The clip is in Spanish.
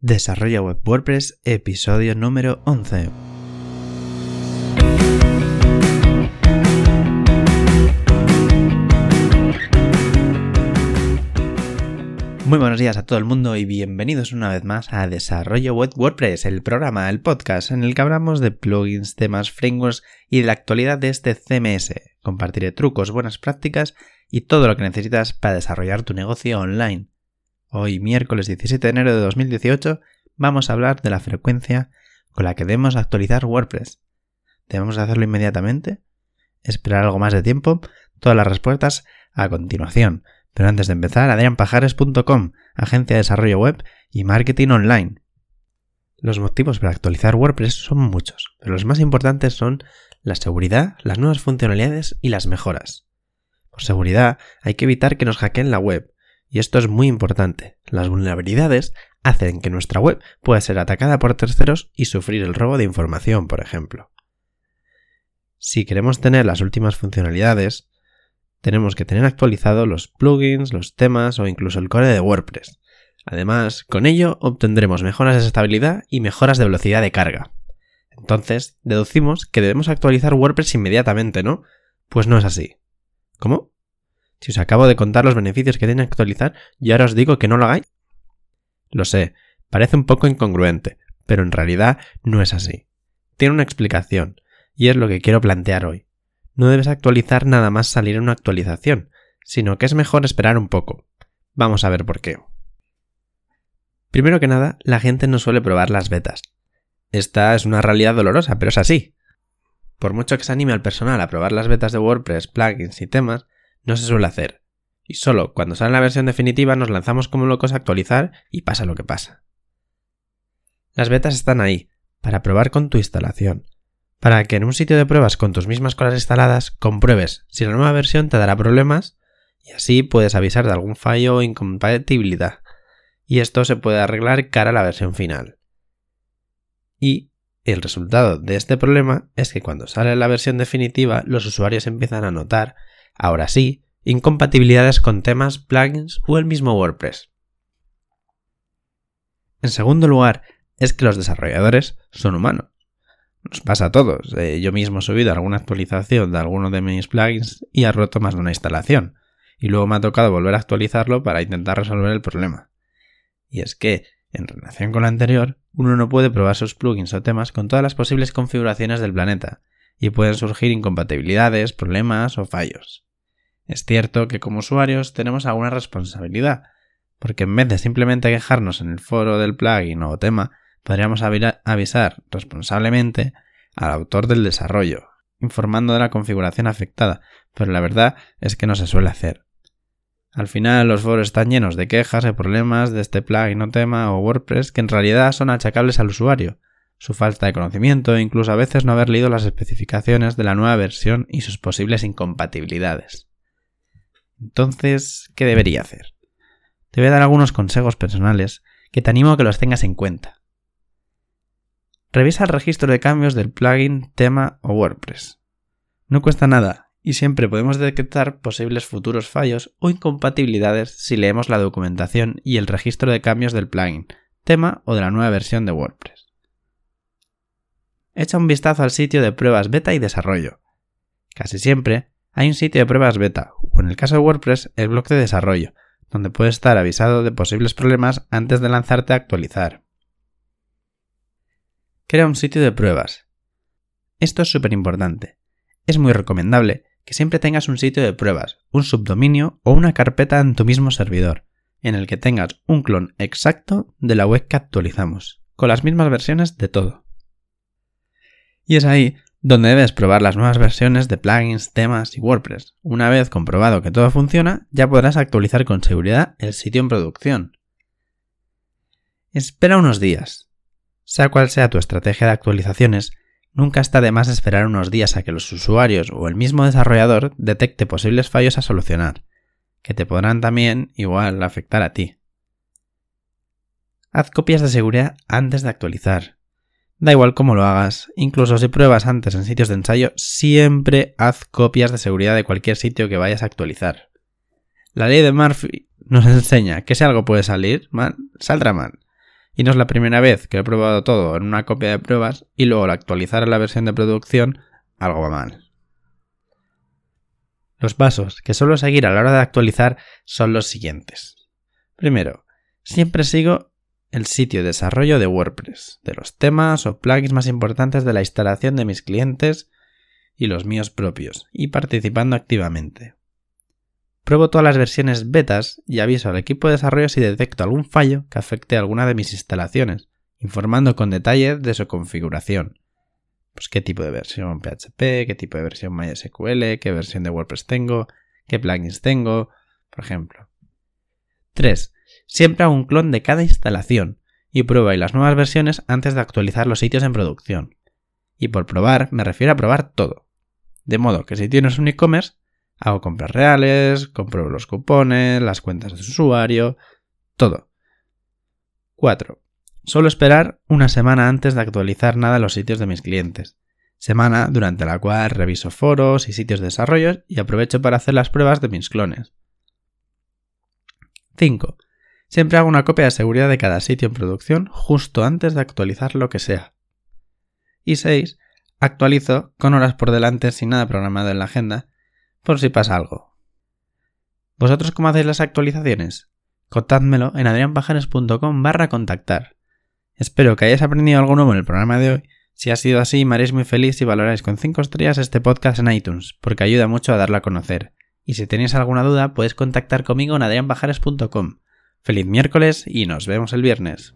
Desarrolla Web WordPress, episodio número 11. Muy buenos días a todo el mundo y bienvenidos una vez más a Desarrollo Web WordPress, el programa, el podcast en el que hablamos de plugins, temas, frameworks y de la actualidad de este CMS. Compartiré trucos, buenas prácticas y todo lo que necesitas para desarrollar tu negocio online. Hoy, miércoles 17 de enero de 2018, vamos a hablar de la frecuencia con la que debemos actualizar WordPress. ¿Debemos hacerlo inmediatamente? ¿Esperar algo más de tiempo? Todas las respuestas a continuación. Pero antes de empezar, adrianpajares.com, agencia de desarrollo web y marketing online. Los motivos para actualizar WordPress son muchos, pero los más importantes son la seguridad, las nuevas funcionalidades y las mejoras. Por seguridad, hay que evitar que nos hackeen la web, y esto es muy importante. Las vulnerabilidades hacen que nuestra web pueda ser atacada por terceros y sufrir el robo de información, por ejemplo. Si queremos tener las últimas funcionalidades, tenemos que tener actualizados los plugins, los temas o incluso el core de WordPress. Además, con ello obtendremos mejoras de estabilidad y mejoras de velocidad de carga. Entonces, deducimos que debemos actualizar WordPress inmediatamente, ¿no? Pues no es así. ¿Cómo? Si os acabo de contar los beneficios que tiene actualizar y ahora os digo que no lo hagáis. Lo sé, parece un poco incongruente, pero en realidad no es así. Tiene una explicación, y es lo que quiero plantear hoy. No debes actualizar nada más salir una actualización, sino que es mejor esperar un poco. Vamos a ver por qué. Primero que nada, la gente no suele probar las betas. Esta es una realidad dolorosa, pero es así. Por mucho que se anime al personal a probar las betas de WordPress, plugins y temas, no se suele hacer. Y solo cuando sale la versión definitiva nos lanzamos como locos a actualizar y pasa lo que pasa. Las betas están ahí, para probar con tu instalación, para que en un sitio de pruebas con tus mismas cosas instaladas compruebes si la nueva versión te dará problemas y así puedes avisar de algún fallo o incompatibilidad. Y esto se puede arreglar cara a la versión final. Y el resultado de este problema es que cuando sale la versión definitiva los usuarios empiezan a notar Ahora sí, incompatibilidades con temas, plugins o el mismo WordPress. En segundo lugar, es que los desarrolladores son humanos. Nos pasa a todos. Eh, yo mismo he subido alguna actualización de alguno de mis plugins y ha roto más de una instalación. Y luego me ha tocado volver a actualizarlo para intentar resolver el problema. Y es que, en relación con lo anterior, uno no puede probar sus plugins o temas con todas las posibles configuraciones del planeta, y pueden surgir incompatibilidades, problemas o fallos. Es cierto que como usuarios tenemos alguna responsabilidad, porque en vez de simplemente quejarnos en el foro del plugin o tema, podríamos avisar responsablemente al autor del desarrollo, informando de la configuración afectada, pero la verdad es que no se suele hacer. Al final los foros están llenos de quejas y problemas de este plugin o tema o WordPress que en realidad son achacables al usuario, su falta de conocimiento e incluso a veces no haber leído las especificaciones de la nueva versión y sus posibles incompatibilidades. Entonces, ¿qué debería hacer? Te voy a dar algunos consejos personales que te animo a que los tengas en cuenta. Revisa el registro de cambios del plugin, tema o WordPress. No cuesta nada y siempre podemos detectar posibles futuros fallos o incompatibilidades si leemos la documentación y el registro de cambios del plugin, tema o de la nueva versión de WordPress. Echa un vistazo al sitio de pruebas beta y desarrollo. Casi siempre hay un sitio de pruebas beta, o en el caso de WordPress, el blog de desarrollo, donde puedes estar avisado de posibles problemas antes de lanzarte a actualizar. Crea un sitio de pruebas. Esto es súper importante. Es muy recomendable que siempre tengas un sitio de pruebas, un subdominio o una carpeta en tu mismo servidor, en el que tengas un clon exacto de la web que actualizamos, con las mismas versiones de todo. Y es ahí donde debes probar las nuevas versiones de plugins, temas y WordPress. Una vez comprobado que todo funciona, ya podrás actualizar con seguridad el sitio en producción. Espera unos días. Sea cual sea tu estrategia de actualizaciones, nunca está de más esperar unos días a que los usuarios o el mismo desarrollador detecte posibles fallos a solucionar, que te podrán también igual afectar a ti. Haz copias de seguridad antes de actualizar Da igual cómo lo hagas, incluso si pruebas antes en sitios de ensayo, siempre haz copias de seguridad de cualquier sitio que vayas a actualizar. La ley de Murphy nos enseña que si algo puede salir mal, saldrá mal. y no es la primera vez que he probado todo en una copia de pruebas y luego al actualizar la versión de producción, algo va mal. Los pasos que suelo seguir a la hora de actualizar son los siguientes. Primero, siempre sigo el sitio de desarrollo de WordPress, de los temas o plugins más importantes de la instalación de mis clientes y los míos propios, y participando activamente. Pruebo todas las versiones betas y aviso al equipo de desarrollo si detecto algún fallo que afecte a alguna de mis instalaciones, informando con detalle de su configuración. Pues qué tipo de versión PHP, qué tipo de versión MySQL, qué versión de WordPress tengo, qué plugins tengo, por ejemplo. 3. Siempre hago un clon de cada instalación y pruebo las nuevas versiones antes de actualizar los sitios en producción. Y por probar me refiero a probar todo. De modo que si tienes un e-commerce, Hago compras reales, compro los cupones, las cuentas de usuario, todo. 4. Suelo esperar una semana antes de actualizar nada en los sitios de mis clientes. Semana durante la cual reviso foros y sitios de desarrollo y aprovecho para hacer las pruebas de mis clones. 5. Siempre hago una copia de seguridad de cada sitio en producción justo antes de actualizar lo que sea. Y 6. Actualizo con horas por delante sin nada programado en la agenda por si pasa algo. ¿Vosotros cómo hacéis las actualizaciones? Contádmelo en adrianpajares.com barra contactar. Espero que hayáis aprendido algo nuevo en el programa de hoy. Si ha sido así, me haréis muy feliz si valoráis con 5 estrellas este podcast en iTunes, porque ayuda mucho a darlo a conocer. Y si tenéis alguna duda, podéis contactar conmigo en adrianpajares.com. Feliz miércoles y nos vemos el viernes.